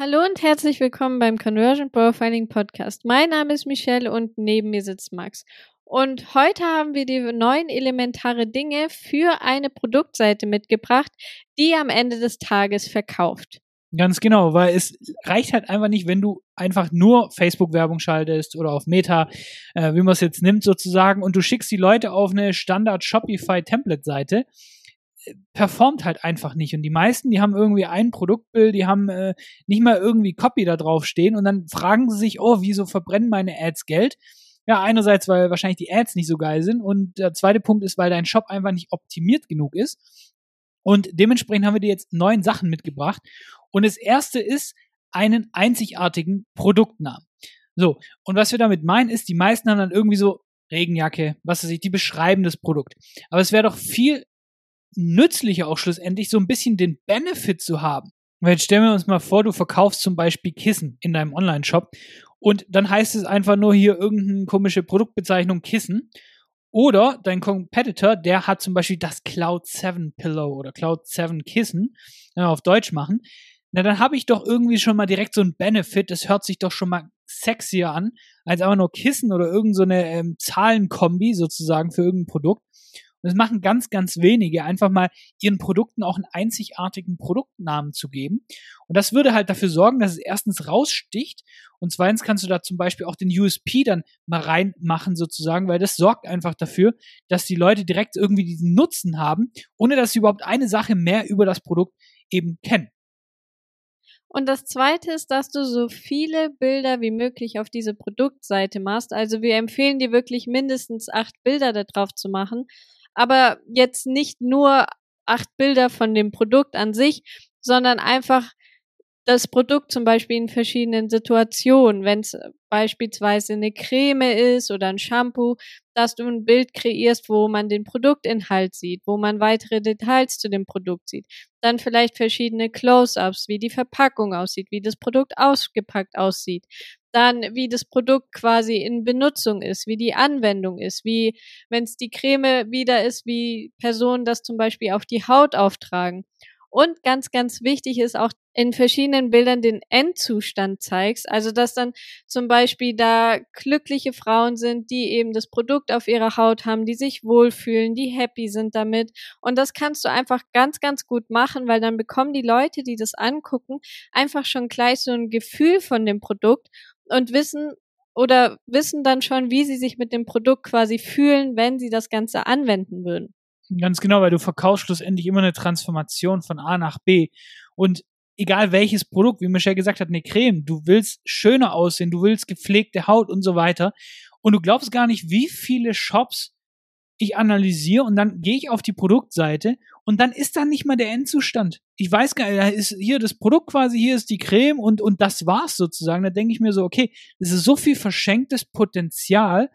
Hallo und herzlich willkommen beim Conversion Profiling Podcast. Mein Name ist Michelle und neben mir sitzt Max. Und heute haben wir die neun elementare Dinge für eine Produktseite mitgebracht, die am Ende des Tages verkauft. Ganz genau, weil es reicht halt einfach nicht, wenn du einfach nur Facebook-Werbung schaltest oder auf Meta, äh, wie man es jetzt nimmt sozusagen, und du schickst die Leute auf eine Standard Shopify-Template-Seite performt halt einfach nicht. Und die meisten, die haben irgendwie ein Produktbild, die haben äh, nicht mal irgendwie Copy da drauf stehen und dann fragen sie sich, oh, wieso verbrennen meine Ads Geld? Ja, einerseits, weil wahrscheinlich die Ads nicht so geil sind und der zweite Punkt ist, weil dein Shop einfach nicht optimiert genug ist. Und dementsprechend haben wir dir jetzt neun Sachen mitgebracht. Und das erste ist einen einzigartigen Produktnamen. So, und was wir damit meinen, ist, die meisten haben dann irgendwie so Regenjacke, was weiß ich, die beschreiben das Produkt. Aber es wäre doch viel nützlicher auch schlussendlich, so ein bisschen den Benefit zu haben. Weil jetzt stellen wir uns mal vor, du verkaufst zum Beispiel Kissen in deinem Online-Shop und dann heißt es einfach nur hier irgendeine komische Produktbezeichnung Kissen. Oder dein Competitor, der hat zum Beispiel das Cloud 7 Pillow oder Cloud 7 Kissen, wenn wir auf Deutsch machen. Na, dann habe ich doch irgendwie schon mal direkt so ein Benefit. Das hört sich doch schon mal sexier an, als einfach nur Kissen oder irgendeine so ähm, Zahlenkombi sozusagen für irgendein Produkt. Und das machen ganz, ganz wenige, einfach mal ihren Produkten auch einen einzigartigen Produktnamen zu geben. Und das würde halt dafür sorgen, dass es erstens raussticht und zweitens kannst du da zum Beispiel auch den USP dann mal reinmachen sozusagen, weil das sorgt einfach dafür, dass die Leute direkt irgendwie diesen Nutzen haben, ohne dass sie überhaupt eine Sache mehr über das Produkt eben kennen. Und das zweite ist, dass du so viele Bilder wie möglich auf diese Produktseite machst. Also wir empfehlen dir wirklich mindestens acht Bilder da drauf zu machen, aber jetzt nicht nur acht Bilder von dem Produkt an sich, sondern einfach das Produkt zum Beispiel in verschiedenen Situationen, wenn es beispielsweise eine Creme ist oder ein Shampoo, dass du ein Bild kreierst, wo man den Produktinhalt sieht, wo man weitere Details zu dem Produkt sieht. Dann vielleicht verschiedene Close-ups, wie die Verpackung aussieht, wie das Produkt ausgepackt aussieht dann wie das Produkt quasi in Benutzung ist, wie die Anwendung ist, wie wenn es die Creme wieder ist, wie Personen das zum Beispiel auf die Haut auftragen. Und ganz, ganz wichtig ist auch in verschiedenen Bildern den Endzustand zeigst. Also, dass dann zum Beispiel da glückliche Frauen sind, die eben das Produkt auf ihrer Haut haben, die sich wohlfühlen, die happy sind damit. Und das kannst du einfach ganz, ganz gut machen, weil dann bekommen die Leute, die das angucken, einfach schon gleich so ein Gefühl von dem Produkt und wissen oder wissen dann schon, wie sie sich mit dem Produkt quasi fühlen, wenn sie das Ganze anwenden würden. Ganz genau, weil du verkaufst schlussendlich immer eine Transformation von A nach B. Und egal welches Produkt, wie Michelle gesagt hat, eine Creme, du willst schöner aussehen, du willst gepflegte Haut und so weiter. Und du glaubst gar nicht, wie viele Shops ich analysiere und dann gehe ich auf die Produktseite und dann ist da nicht mal der Endzustand. Ich weiß gar nicht, da ist hier das Produkt quasi, hier ist die Creme und, und das war's sozusagen. Da denke ich mir so, okay, das ist so viel verschenktes Potenzial.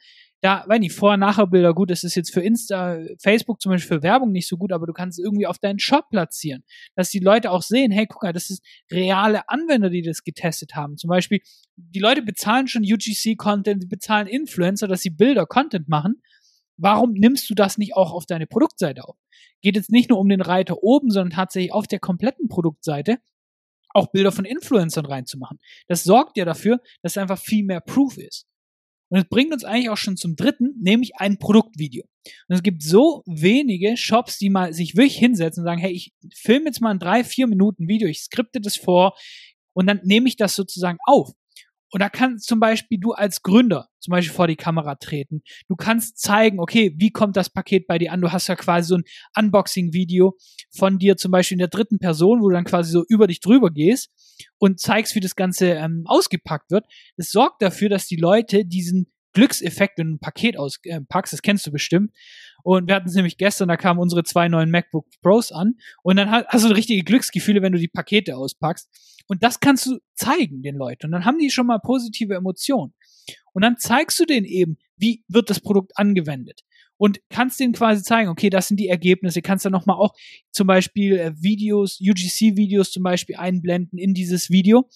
Da, wenn nicht, Vorher-Nachher-Bilder, gut, das ist jetzt für Insta, Facebook zum Beispiel für Werbung nicht so gut, aber du kannst es irgendwie auf deinen Shop platzieren, dass die Leute auch sehen, hey, guck mal, das ist reale Anwender, die das getestet haben. Zum Beispiel, die Leute bezahlen schon UGC-Content, bezahlen Influencer, dass sie Bilder, Content machen Warum nimmst du das nicht auch auf deine Produktseite auf? Geht jetzt nicht nur um den Reiter oben, sondern tatsächlich auf der kompletten Produktseite auch Bilder von Influencern reinzumachen. Das sorgt ja dafür, dass es einfach viel mehr Proof ist. Und es bringt uns eigentlich auch schon zum dritten, nämlich ein Produktvideo. Und es gibt so wenige Shops, die mal sich wirklich hinsetzen und sagen, hey, ich filme jetzt mal ein drei, vier Minuten Video, ich skripte das vor und dann nehme ich das sozusagen auf. Und da kannst zum Beispiel du als Gründer zum Beispiel vor die Kamera treten. Du kannst zeigen, okay, wie kommt das Paket bei dir an? Du hast ja quasi so ein Unboxing-Video von dir zum Beispiel in der dritten Person, wo du dann quasi so über dich drüber gehst und zeigst, wie das Ganze ähm, ausgepackt wird. Das sorgt dafür, dass die Leute diesen Glückseffekt, wenn du ein Paket auspackst, äh, das kennst du bestimmt. Und wir hatten es nämlich gestern, da kamen unsere zwei neuen MacBook Pros an. Und dann hast du richtige Glücksgefühle, wenn du die Pakete auspackst. Und das kannst du zeigen den Leuten. Und dann haben die schon mal positive Emotionen. Und dann zeigst du denen eben, wie wird das Produkt angewendet. Und kannst denen quasi zeigen, okay, das sind die Ergebnisse. Kannst dann nochmal auch zum Beispiel äh, Videos, UGC-Videos zum Beispiel einblenden in dieses Video.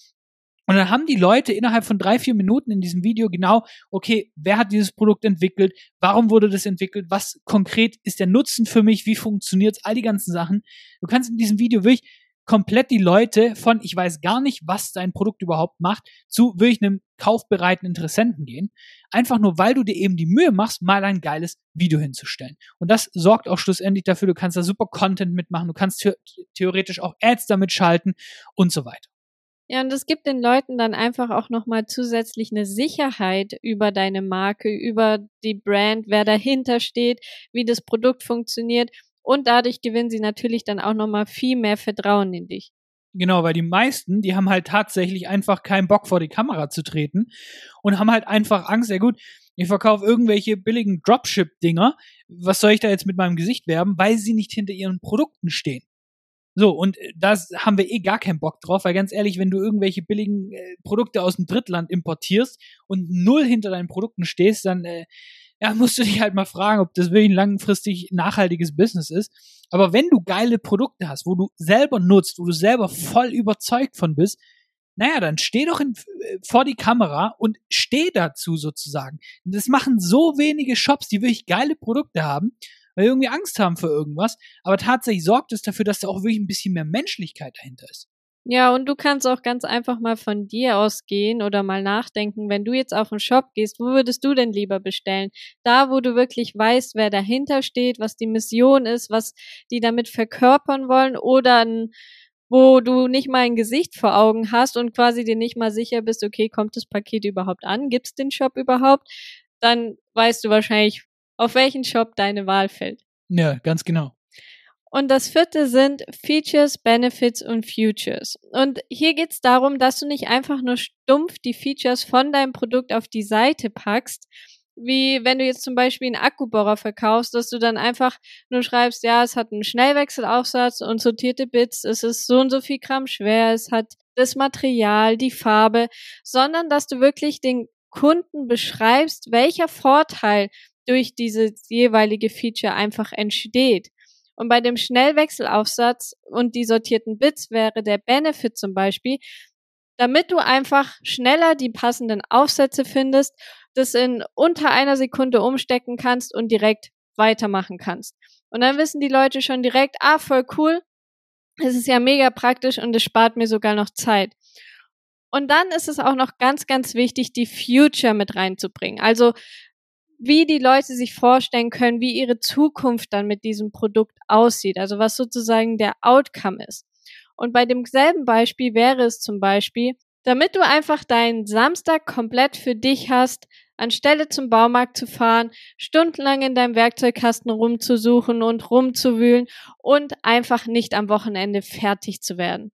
Und dann haben die Leute innerhalb von drei, vier Minuten in diesem Video genau, okay, wer hat dieses Produkt entwickelt? Warum wurde das entwickelt? Was konkret ist der Nutzen für mich? Wie funktioniert's? All die ganzen Sachen. Du kannst in diesem Video wirklich komplett die Leute von, ich weiß gar nicht, was dein Produkt überhaupt macht, zu wirklich einem kaufbereiten Interessenten gehen. Einfach nur, weil du dir eben die Mühe machst, mal ein geiles Video hinzustellen. Und das sorgt auch schlussendlich dafür, du kannst da super Content mitmachen, du kannst theoretisch auch Ads damit schalten und so weiter. Ja, und es gibt den Leuten dann einfach auch nochmal zusätzlich eine Sicherheit über deine Marke, über die Brand, wer dahinter steht, wie das Produkt funktioniert. Und dadurch gewinnen sie natürlich dann auch nochmal viel mehr Vertrauen in dich. Genau, weil die meisten, die haben halt tatsächlich einfach keinen Bock vor die Kamera zu treten und haben halt einfach Angst, ja gut, ich verkaufe irgendwelche billigen Dropship-Dinger, was soll ich da jetzt mit meinem Gesicht werben, weil sie nicht hinter ihren Produkten stehen. So, und äh, da haben wir eh gar keinen Bock drauf, weil ganz ehrlich, wenn du irgendwelche billigen äh, Produkte aus dem Drittland importierst und null hinter deinen Produkten stehst, dann äh, ja, musst du dich halt mal fragen, ob das wirklich ein langfristig nachhaltiges Business ist. Aber wenn du geile Produkte hast, wo du selber nutzt, wo du selber voll überzeugt von bist, naja, dann steh doch in, äh, vor die Kamera und steh dazu sozusagen. Das machen so wenige Shops, die wirklich geile Produkte haben weil wir irgendwie Angst haben für irgendwas. Aber tatsächlich sorgt es dafür, dass da auch wirklich ein bisschen mehr Menschlichkeit dahinter ist. Ja, und du kannst auch ganz einfach mal von dir ausgehen oder mal nachdenken, wenn du jetzt auf den Shop gehst, wo würdest du denn lieber bestellen? Da, wo du wirklich weißt, wer dahinter steht, was die Mission ist, was die damit verkörpern wollen oder ein wo du nicht mal ein Gesicht vor Augen hast und quasi dir nicht mal sicher bist, okay, kommt das Paket überhaupt an? Gibt's den Shop überhaupt? Dann weißt du wahrscheinlich, auf welchen Shop deine Wahl fällt. Ja, ganz genau. Und das vierte sind Features, Benefits und Futures. Und hier geht es darum, dass du nicht einfach nur stumpf die Features von deinem Produkt auf die Seite packst, wie wenn du jetzt zum Beispiel einen Akkubohrer verkaufst, dass du dann einfach nur schreibst, ja, es hat einen Schnellwechselaufsatz und sortierte Bits, es ist so und so viel Gramm schwer, es hat das Material, die Farbe, sondern dass du wirklich den Kunden beschreibst, welcher Vorteil durch dieses jeweilige Feature einfach entsteht. Und bei dem Schnellwechselaufsatz und die sortierten Bits wäre der Benefit zum Beispiel, damit du einfach schneller die passenden Aufsätze findest, das in unter einer Sekunde umstecken kannst und direkt weitermachen kannst. Und dann wissen die Leute schon direkt, ah, voll cool, es ist ja mega praktisch und es spart mir sogar noch Zeit. Und dann ist es auch noch ganz, ganz wichtig, die Future mit reinzubringen. Also wie die Leute sich vorstellen können, wie ihre Zukunft dann mit diesem Produkt aussieht, also was sozusagen der Outcome ist. Und bei demselben Beispiel wäre es zum Beispiel, damit du einfach deinen Samstag komplett für dich hast, anstelle zum Baumarkt zu fahren, stundenlang in deinem Werkzeugkasten rumzusuchen und rumzuwühlen und einfach nicht am Wochenende fertig zu werden.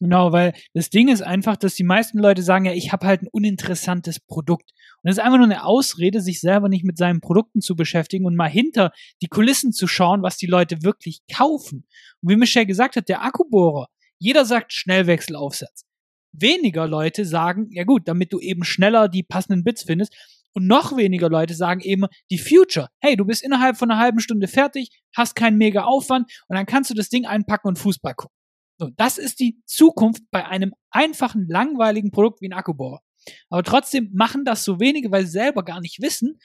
Genau, weil das Ding ist einfach, dass die meisten Leute sagen, ja, ich habe halt ein uninteressantes Produkt. Und es ist einfach nur eine Ausrede, sich selber nicht mit seinen Produkten zu beschäftigen und mal hinter die Kulissen zu schauen, was die Leute wirklich kaufen. Und wie Michelle gesagt hat, der Akkubohrer, jeder sagt Schnellwechselaufsatz. Weniger Leute sagen, ja gut, damit du eben schneller die passenden Bits findest. Und noch weniger Leute sagen eben die Future. Hey, du bist innerhalb von einer halben Stunde fertig, hast keinen mega Aufwand und dann kannst du das Ding einpacken und Fußball gucken. So, das ist die Zukunft bei einem einfachen, langweiligen Produkt wie ein Akkubohrer. Aber trotzdem machen das so wenige, weil sie selber gar nicht wissen,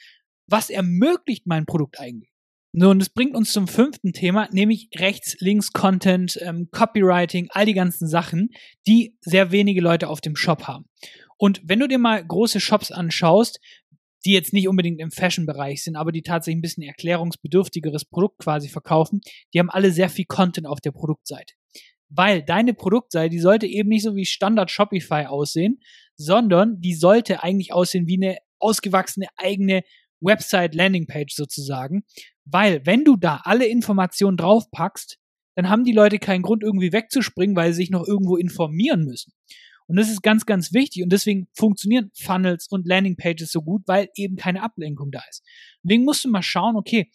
was ermöglicht mein Produkt eigentlich. So, und das bringt uns zum fünften Thema, nämlich Rechts-Links-Content, ähm, Copywriting, all die ganzen Sachen, die sehr wenige Leute auf dem Shop haben. Und wenn du dir mal große Shops anschaust, die jetzt nicht unbedingt im Fashion-Bereich sind, aber die tatsächlich ein bisschen erklärungsbedürftigeres Produkt quasi verkaufen, die haben alle sehr viel Content auf der Produktseite weil deine Produktseite, die sollte eben nicht so wie Standard Shopify aussehen, sondern die sollte eigentlich aussehen wie eine ausgewachsene eigene Website Landingpage sozusagen, weil wenn du da alle Informationen draufpackst, dann haben die Leute keinen Grund irgendwie wegzuspringen, weil sie sich noch irgendwo informieren müssen. Und das ist ganz, ganz wichtig und deswegen funktionieren Funnels und Landingpages so gut, weil eben keine Ablenkung da ist. Deswegen musst du mal schauen, okay,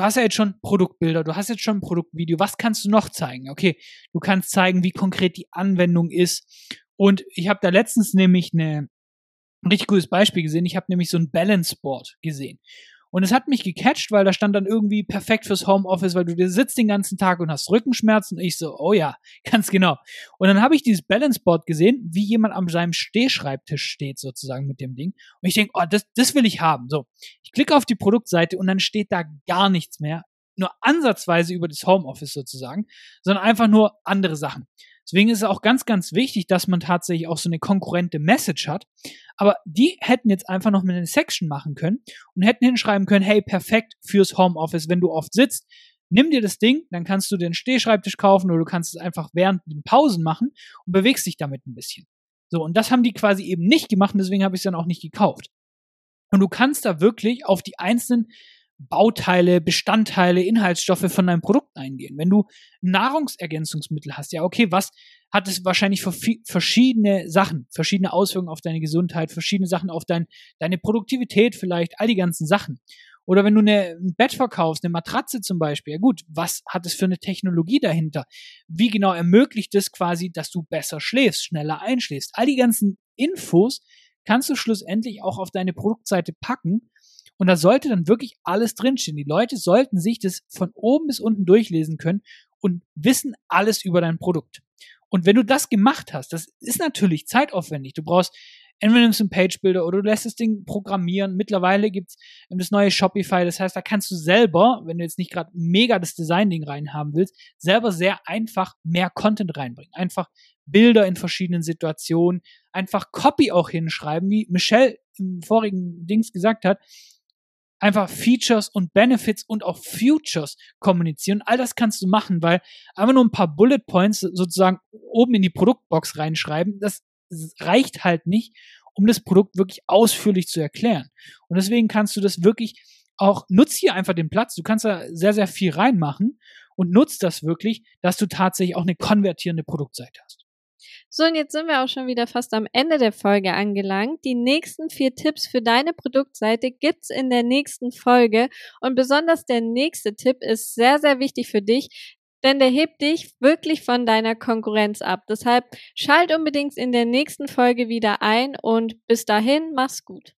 du hast ja jetzt schon Produktbilder, du hast jetzt schon ein Produktvideo, was kannst du noch zeigen? Okay, du kannst zeigen, wie konkret die Anwendung ist. Und ich habe da letztens nämlich eine, ein richtig cooles Beispiel gesehen. Ich habe nämlich so ein Balance Board gesehen. Und es hat mich gecatcht, weil da stand dann irgendwie perfekt fürs Homeoffice, weil du dir sitzt den ganzen Tag und hast Rückenschmerzen. Und ich so, oh ja, ganz genau. Und dann habe ich dieses Balance Board gesehen, wie jemand an seinem Stehschreibtisch steht sozusagen mit dem Ding. Und ich denke, oh, das, das will ich haben. So, ich klicke auf die Produktseite und dann steht da gar nichts mehr nur ansatzweise über das Homeoffice sozusagen, sondern einfach nur andere Sachen. Deswegen ist es auch ganz, ganz wichtig, dass man tatsächlich auch so eine konkurrente Message hat. Aber die hätten jetzt einfach noch mit einer Section machen können und hätten hinschreiben können, hey, perfekt fürs Homeoffice, wenn du oft sitzt, nimm dir das Ding, dann kannst du den Stehschreibtisch kaufen oder du kannst es einfach während den Pausen machen und bewegst dich damit ein bisschen. So, und das haben die quasi eben nicht gemacht und deswegen habe ich es dann auch nicht gekauft. Und du kannst da wirklich auf die einzelnen Bauteile, Bestandteile, Inhaltsstoffe von deinem Produkt eingehen. Wenn du Nahrungsergänzungsmittel hast, ja, okay, was hat es wahrscheinlich für verschiedene Sachen, verschiedene Auswirkungen auf deine Gesundheit, verschiedene Sachen auf dein, deine Produktivität vielleicht, all die ganzen Sachen. Oder wenn du eine, ein Bett verkaufst, eine Matratze zum Beispiel, ja gut, was hat es für eine Technologie dahinter? Wie genau ermöglicht es quasi, dass du besser schläfst, schneller einschläfst? All die ganzen Infos kannst du schlussendlich auch auf deine Produktseite packen und da sollte dann wirklich alles drinstehen. Die Leute sollten sich das von oben bis unten durchlesen können und wissen alles über dein Produkt. Und wenn du das gemacht hast, das ist natürlich zeitaufwendig. Du brauchst entweder nimmst du einen Page Builder oder du lässt das Ding programmieren. Mittlerweile gibt's das neue Shopify. Das heißt, da kannst du selber, wenn du jetzt nicht gerade mega das Design-Ding reinhaben willst, selber sehr einfach mehr Content reinbringen. Einfach Bilder in verschiedenen Situationen, einfach Copy auch hinschreiben, wie Michelle im vorigen Dings gesagt hat einfach Features und Benefits und auch Futures kommunizieren. All das kannst du machen, weil einfach nur ein paar Bullet Points sozusagen oben in die Produktbox reinschreiben, das reicht halt nicht, um das Produkt wirklich ausführlich zu erklären. Und deswegen kannst du das wirklich auch, nutz hier einfach den Platz. Du kannst da sehr, sehr viel reinmachen und nutzt das wirklich, dass du tatsächlich auch eine konvertierende Produktseite hast. So, und jetzt sind wir auch schon wieder fast am Ende der Folge angelangt. Die nächsten vier Tipps für deine Produktseite gibt's in der nächsten Folge. Und besonders der nächste Tipp ist sehr, sehr wichtig für dich, denn der hebt dich wirklich von deiner Konkurrenz ab. Deshalb schalt unbedingt in der nächsten Folge wieder ein und bis dahin, mach's gut.